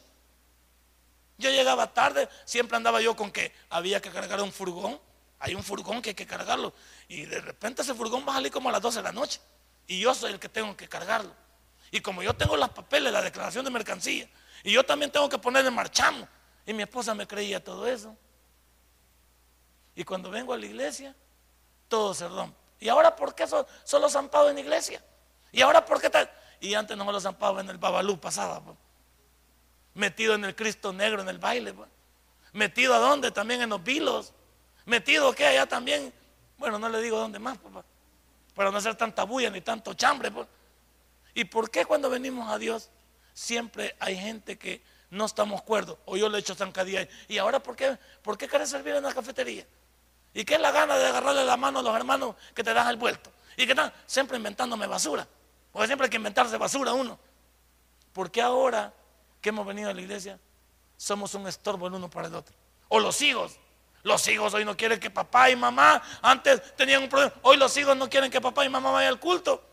Yo llegaba tarde, siempre andaba yo con que había que cargar un furgón. Hay un furgón que hay que cargarlo. Y de repente ese furgón va a salir como a las 12 de la noche. Y yo soy el que tengo que cargarlo. Y como yo tengo los papeles, la declaración de mercancía, y yo también tengo que ponerle marchamo. Y mi esposa me creía todo eso. Y cuando vengo a la iglesia, todo se rompe. ¿Y ahora por qué solo zampado en iglesia? ¿Y ahora por qué tal? Y antes no me lo zampaba en el Babalú, pasaba. Pues. Metido en el Cristo negro, en el baile. Pues. Metido a dónde? También en los vilos. Metido que allá también. Bueno, no le digo dónde más, papá. Para no hacer tanta bulla ni tanto chambre. Pues. ¿Y por qué cuando venimos a Dios siempre hay gente que no estamos cuerdos? O yo le he hecho zancadilla. ¿Y ahora por qué? ¿Por qué querés servir en la cafetería? ¿Y qué es la gana de agarrarle la mano a los hermanos que te dan el vuelto? ¿Y qué están siempre inventándome basura? Porque siempre hay que inventarse basura uno. ¿Por qué ahora que hemos venido a la iglesia somos un estorbo el uno para el otro? O los hijos. Los hijos hoy no quieren que papá y mamá, antes tenían un problema, hoy los hijos no quieren que papá y mamá vayan al culto.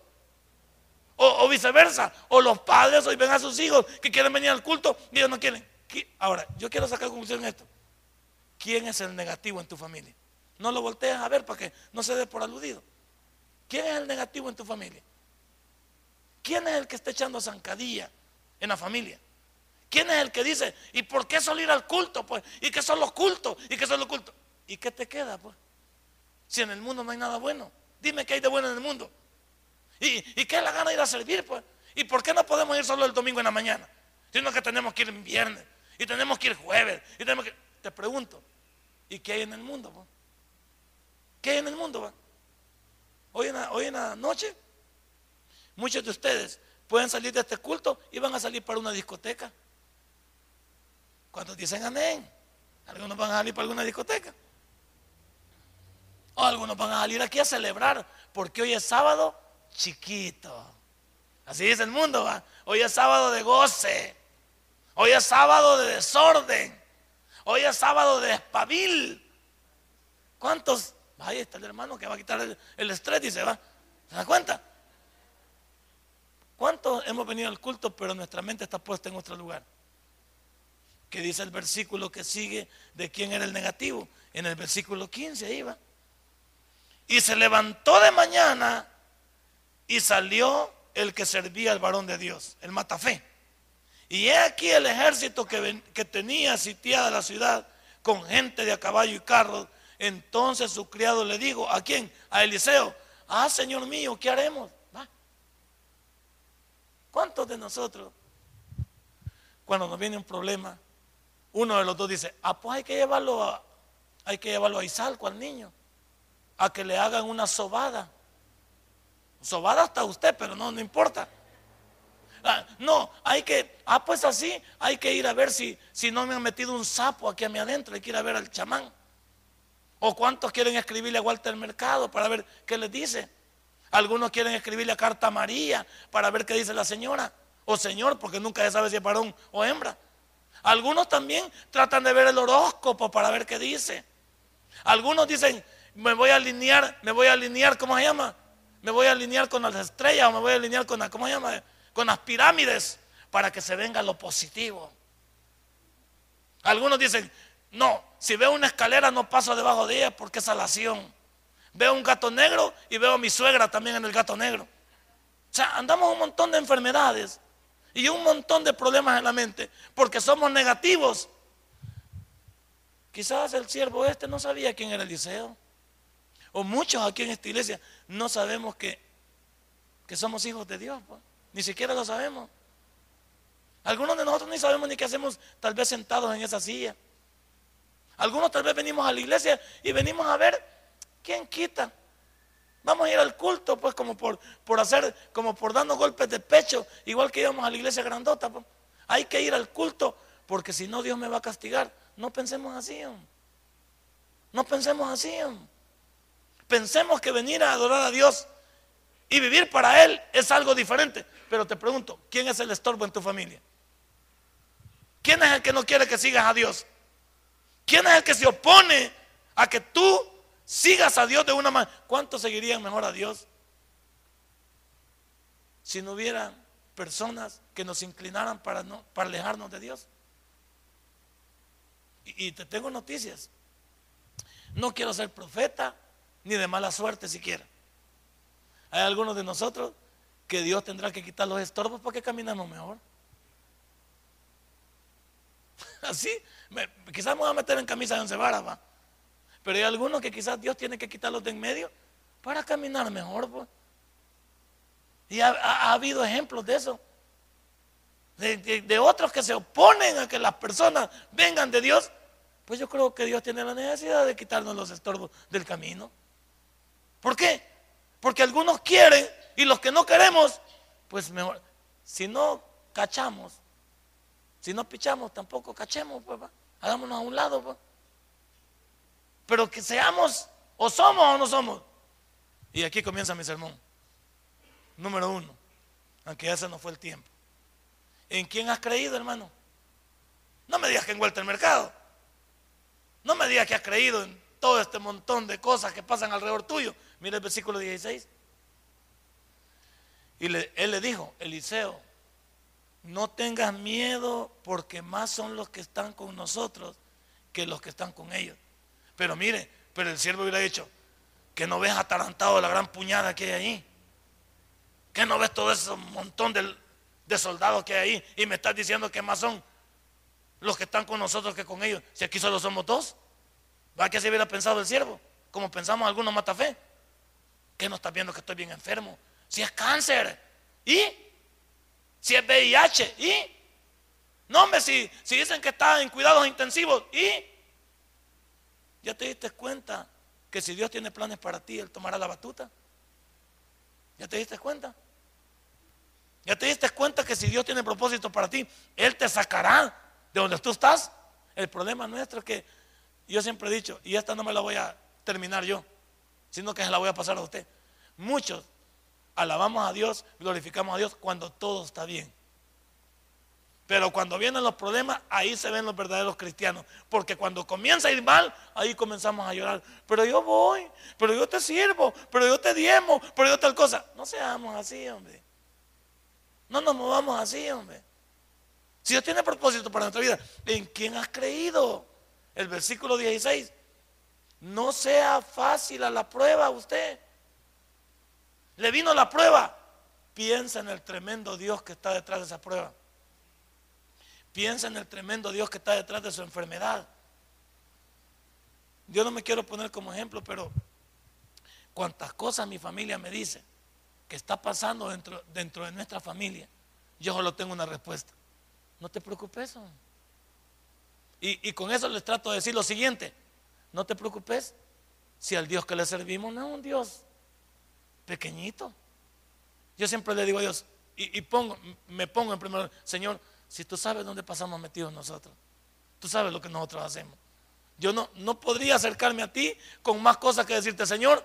O, viceversa. O los padres hoy ven a sus hijos que quieren venir al culto y ellos no quieren. Ahora, yo quiero sacar conclusión en esto. ¿Quién es el negativo en tu familia? No lo voltees a ver para que no se dé por aludido. ¿Quién es el negativo en tu familia? ¿Quién es el que está echando zancadilla en la familia? ¿Quién es el que dice, ¿y por qué solo ir al culto? Pues, ¿y qué son los cultos? ¿Y qué son los cultos? ¿Y qué te queda, pues? Si en el mundo no hay nada bueno. Dime qué hay de bueno en el mundo. ¿Y, qué es la gana de ir a servir, pues? ¿Y por qué no podemos ir solo el domingo en la mañana? Sino que tenemos que ir el viernes, y tenemos que ir jueves, y. Te pregunto, ¿y qué hay en el mundo, pues? ¿Qué hay en el mundo, pues? Hoy en, hoy en la noche, muchos de ustedes pueden salir de este culto y van a salir para una discoteca. Cuando dicen amén, algunos van a salir para alguna discoteca. O algunos van a salir aquí a celebrar, porque hoy es sábado chiquito. Así dice el mundo, ¿va? Hoy es sábado de goce. Hoy es sábado de desorden. Hoy es sábado de espabil. ¿Cuántos? Ahí está el hermano que va a quitar el, estrés y se va. ¿Se da cuenta? ¿Cuántos hemos venido al culto pero nuestra mente está puesta en otro lugar? Que dice el versículo que sigue de quién era el negativo. En el versículo 15 ahí va. Y se levantó de mañana y salió el que servía al varón de Dios, el matafé. Y he aquí el ejército que, que tenía sitiada la ciudad con gente de a caballo y carros. Entonces su criado le dijo, ¿a quién? A Eliseo. Ah, Señor mío, ¿qué haremos? ¿Cuántos de nosotros, cuando nos viene un problema, uno de los dos dice, ah, pues hay que llevarlo a, hay que llevarlo a Izalco al niño, a que le hagan una sobada Sobada hasta usted, pero no, no importa. Ah, no, hay que, ah, pues así, hay que ir a ver si, si no me han metido un sapo aquí a mí adentro, hay que ir a ver al chamán. O cuántos quieren escribirle a Walter Mercado para ver qué les dice. Algunos quieren escribirle a Carta María para ver qué dice la señora. O señor, porque nunca se sabe si es varón o hembra. Algunos también tratan de ver el horóscopo para ver qué dice. Algunos dicen, me voy a alinear, me voy a alinear, ¿cómo se llama? me voy a alinear con las estrellas o me voy a alinear con, ¿cómo se llama? con las pirámides para que se venga lo positivo. Algunos dicen, no, si veo una escalera no paso debajo de ella porque es alación. Veo un gato negro y veo a mi suegra también en el gato negro. O sea, andamos un montón de enfermedades y un montón de problemas en la mente porque somos negativos. Quizás el siervo este no sabía quién era Eliseo. O muchos aquí en esta iglesia no sabemos que, que somos hijos de Dios. Pues. Ni siquiera lo sabemos. Algunos de nosotros ni sabemos ni qué hacemos tal vez sentados en esa silla. Algunos tal vez venimos a la iglesia y venimos a ver ¿Quién quita? Vamos a ir al culto, pues, como por, por hacer, como por darnos golpes de pecho, igual que íbamos a la iglesia grandota. Pues. Hay que ir al culto, porque si no, Dios me va a castigar. No pensemos así, no pensemos así. Pensemos que venir a adorar a Dios y vivir para Él es algo diferente. Pero te pregunto, ¿quién es el estorbo en tu familia? ¿Quién es el que no quiere que sigas a Dios? ¿Quién es el que se opone a que tú sigas a Dios de una manera? ¿Cuántos seguirían mejor a Dios si no hubiera personas que nos inclinaran para, no, para alejarnos de Dios? Y, te tengo noticias. No quiero ser profeta ni de mala suerte siquiera. Hay algunos de nosotros que Dios tendrá que quitar los estorbos para que caminemos mejor. Así, quizás me voy a meter en camisa de once varas, va. Pero hay algunos que quizás Dios tiene que quitarlos de en medio para caminar mejor, pues. Y ha, habido ejemplos de eso. De, otros que se oponen a que las personas vengan de Dios. Pues yo creo que Dios tiene la necesidad de quitarnos los estorbos del camino. ¿Por qué? Porque algunos quieren y los que no queremos, pues mejor. Si no cachamos, si no pichamos, tampoco cachemos, pues, hagámonos a un lado. Pues. Pero que seamos, o somos o no somos. Y aquí comienza mi sermón. Número uno, aunque ese no fue el tiempo. ¿En quién has creído, hermano? No me digas que en el mercado. No me digas que has creído en todo este montón de cosas que pasan alrededor tuyo. Mira el versículo 16. Y él le dijo, Eliseo, no tengas miedo porque más son los que están con nosotros que los que están con ellos. Pero mire, pero el siervo hubiera dicho, que no ves atarantado la gran puñada que hay ahí. Que no ves todo ese montón de, soldados que hay ahí y me estás diciendo que más son los que están con nosotros que con ellos. Si aquí solo somos dos. ¿Va que se hubiera pensado el siervo? Como pensamos algunos matafe. ¿Qué no estás viendo que estoy bien enfermo? Si es cáncer. ¿Y? Si es VIH, ¿y? No, hombre, si, si dicen que está en cuidados intensivos, ¿y? ¿Ya te diste cuenta que si Dios tiene planes para ti, Él tomará la batuta? ¿Ya te diste cuenta? ¿Ya te diste cuenta que si Dios tiene propósito para ti, Él te sacará de donde tú estás? El problema nuestro es que yo siempre he dicho, y esta no me la voy a terminar yo, sino que se la voy a pasar a usted. Muchos alabamos a Dios, glorificamos a Dios cuando todo está bien. Pero cuando vienen los problemas, ahí se ven los verdaderos cristianos. Porque cuando comienza a ir mal, ahí comenzamos a llorar. Pero yo voy, pero yo te sirvo, pero yo te diemo, pero yo tal cosa. No seamos así, hombre. No nos movamos así, hombre. Si Dios tiene propósito para nuestra vida, ¿en quién has creído? El versículo 16. No sea fácil a la prueba usted. Le vino la prueba. Piensa en el tremendo Dios que está detrás de esa prueba. Piensa en el tremendo Dios que está detrás de su enfermedad. Yo no me quiero poner como ejemplo, pero cuántas cosas mi familia me dice que está pasando dentro, dentro de nuestra familia, yo solo tengo una respuesta. No te preocupes. Y, y con eso les trato de decir lo siguiente. No te preocupes si al Dios que le servimos no es un Dios pequeñito. Yo siempre le digo a Dios, y, pongo, me pongo en primer lugar, Señor, si tú sabes dónde pasamos metidos nosotros, tú sabes lo que nosotros hacemos. Yo no, no podría acercarme a ti con más cosas que decirte, Señor,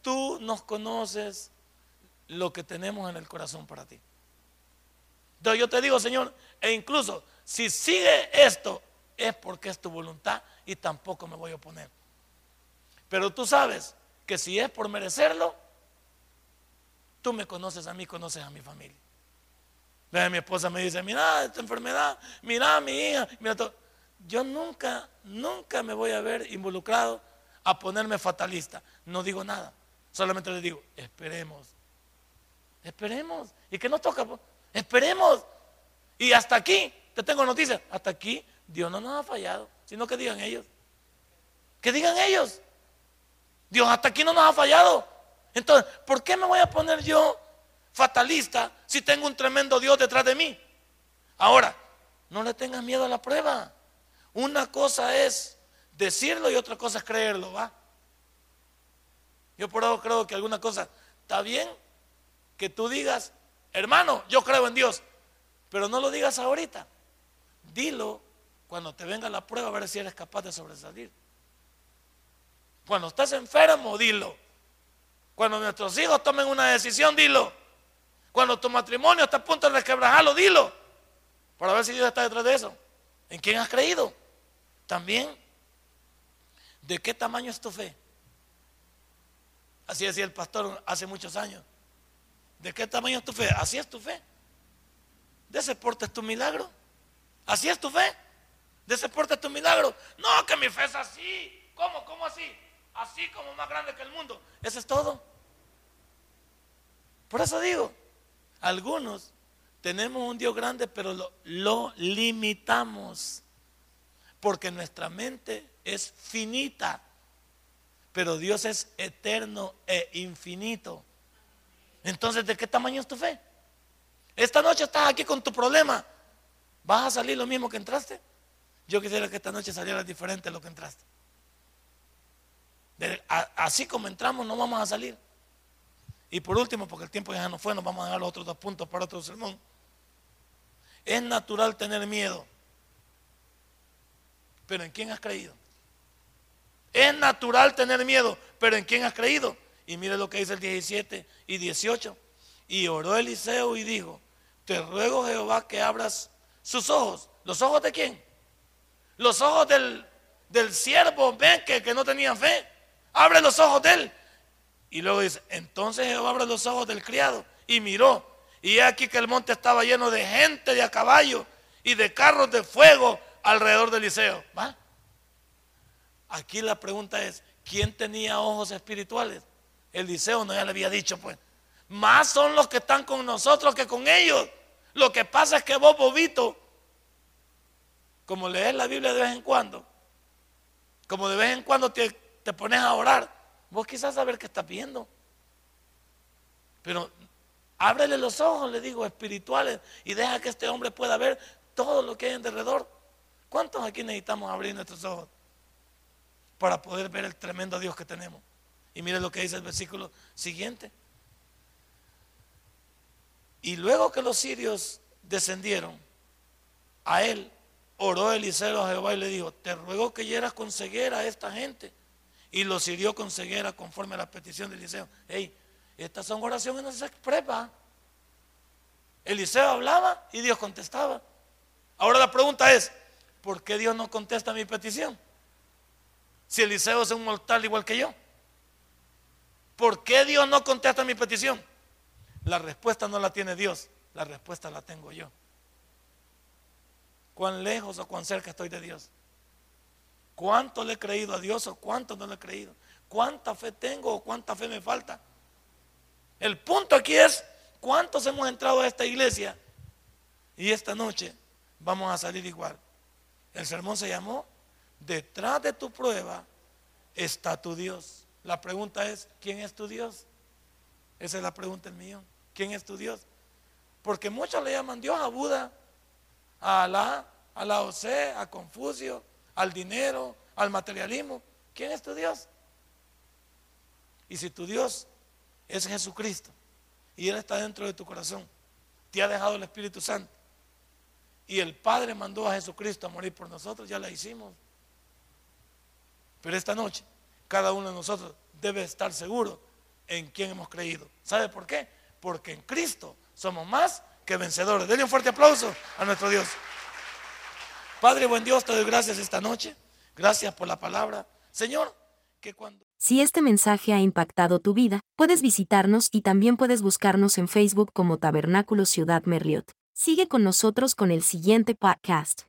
tú nos conoces lo que tenemos en el corazón para ti. Entonces yo te digo, Señor, e incluso si sigue esto, es porque es tu voluntad y tampoco me voy a oponer. Pero tú sabes que si es por merecerlo, Tú me conoces a mí, conoces a mi familia. Mi esposa me dice, mira esta enfermedad, mira mi hija, mira todo. Yo nunca, nunca me voy a ver involucrado a ponerme fatalista. No digo nada. Solamente le digo, esperemos. Esperemos. ¿Y qué nos toca? Esperemos. Y hasta aquí, te tengo noticias, hasta aquí Dios no nos ha fallado, sino que digan ellos. Que digan ellos. Dios hasta aquí no nos ha fallado. Entonces, ¿por qué me voy a poner yo fatalista si tengo un tremendo Dios detrás de mí? Ahora, no le tengas miedo a la prueba. Una cosa es decirlo y otra cosa es creerlo, ¿va? Yo por eso creo que alguna cosa está bien que tú digas, hermano, yo creo en Dios, pero no lo digas ahorita. Dilo cuando te venga la prueba a ver si eres capaz de sobresalir. Cuando estás enfermo, dilo. Cuando nuestros hijos tomen una decisión, dilo. Cuando tu matrimonio está a punto de resquebrajarlo, dilo. Para ver si Dios está detrás de eso. ¿En quién has creído? También, ¿de qué tamaño es tu fe? Así decía el pastor hace muchos años. ¿De qué tamaño es tu fe? Así es tu fe. De ese porte es tu milagro. Así es tu fe. De ese porte es tu milagro. No, que mi fe es así. ¿Cómo? ¿Cómo así? Así como más grande que el mundo. Eso es todo. Por eso digo, algunos tenemos un Dios grande, pero lo, limitamos. Porque nuestra mente es finita. Pero Dios es eterno e infinito. Entonces, ¿de qué tamaño es tu fe? Esta noche estás aquí con tu problema. ¿Vas a salir lo mismo que entraste? Yo quisiera que esta noche saliera diferente de lo que entraste. así como entramos, no vamos a salir. Y por último, porque el tiempo ya no fue, nos vamos a dar los otros dos puntos para otro sermón. Es natural tener miedo. Pero ¿en quién has creído? Es natural tener miedo, pero ¿en quién has creído? Y mire lo que dice el 17 y 18. Y oró Eliseo y dijo, te ruego Jehová que abras sus ojos. ¿Los ojos de quién? Los ojos del, del siervo, ven que, que no tenía fe. Abre los ojos de él. Y luego dice, entonces Jehová abre los ojos del criado y miró. Y aquí que el monte estaba lleno de gente de a caballo y de carros de fuego alrededor de Eliseo. ¿Va? Aquí la pregunta es, ¿quién tenía ojos espirituales? Eliseo no ya le había dicho, pues. Más son los que están con nosotros que con ellos. Lo que pasa es que vos, bobito, como lees la Biblia de vez en cuando, como de vez en cuando te, te pones a orar, vos quizás saber qué estás viendo. Pero ábrele los ojos, le digo, espirituales, y deja que este hombre pueda ver todo lo que hay en derredor. ¿Cuántos aquí necesitamos abrir nuestros ojos para poder ver el tremendo Dios que tenemos? Y mire lo que dice el versículo siguiente. Y luego que los sirios descendieron, a él oró Eliseo a Jehová y le dijo, te ruego que hieras con ceguera a esta gente. Y los hirió con ceguera conforme a la petición de Eliseo. Hey, estas son oraciones no se expresa. Eliseo hablaba y Dios contestaba. Ahora la pregunta es, ¿por qué Dios no contesta mi petición? Si Eliseo es un mortal igual que yo. ¿Por qué Dios no contesta mi petición? La respuesta no la tiene Dios, la respuesta la tengo yo. ¿Cuán lejos o cuán cerca estoy de Dios? ¿Cuánto le he creído a Dios o cuánto no le he creído? ¿Cuánta fe tengo o cuánta fe me falta? El punto aquí es cuántos hemos entrado a esta iglesia y esta noche vamos a salir igual. El sermón se llamó Detrás de tu prueba está tu Dios. La pregunta es, ¿quién es tu Dios? Esa es la pregunta el mío. ¿Quién es tu Dios? Porque muchos le llaman Dios a Buda, a Alá, a la Ose, a Confucio, al dinero, al materialismo. ¿Quién es tu Dios? Y si tu Dios es Jesucristo y Él está dentro de tu corazón, te ha dejado el Espíritu Santo y el Padre mandó a Jesucristo a morir por nosotros, ya la hicimos. Pero esta noche, cada uno de nosotros debe estar seguro en quién hemos creído. ¿Sabe por qué? Porque en Cristo somos más que vencedores. Denle un fuerte aplauso a nuestro Dios. Padre, buen Dios, te doy gracias esta noche. Gracias por la palabra. Señor, que cuando... Si este mensaje ha impactado tu vida, puedes visitarnos y también puedes buscarnos en Facebook como Tabernáculo Ciudad Merliot. Sigue con nosotros con el siguiente podcast.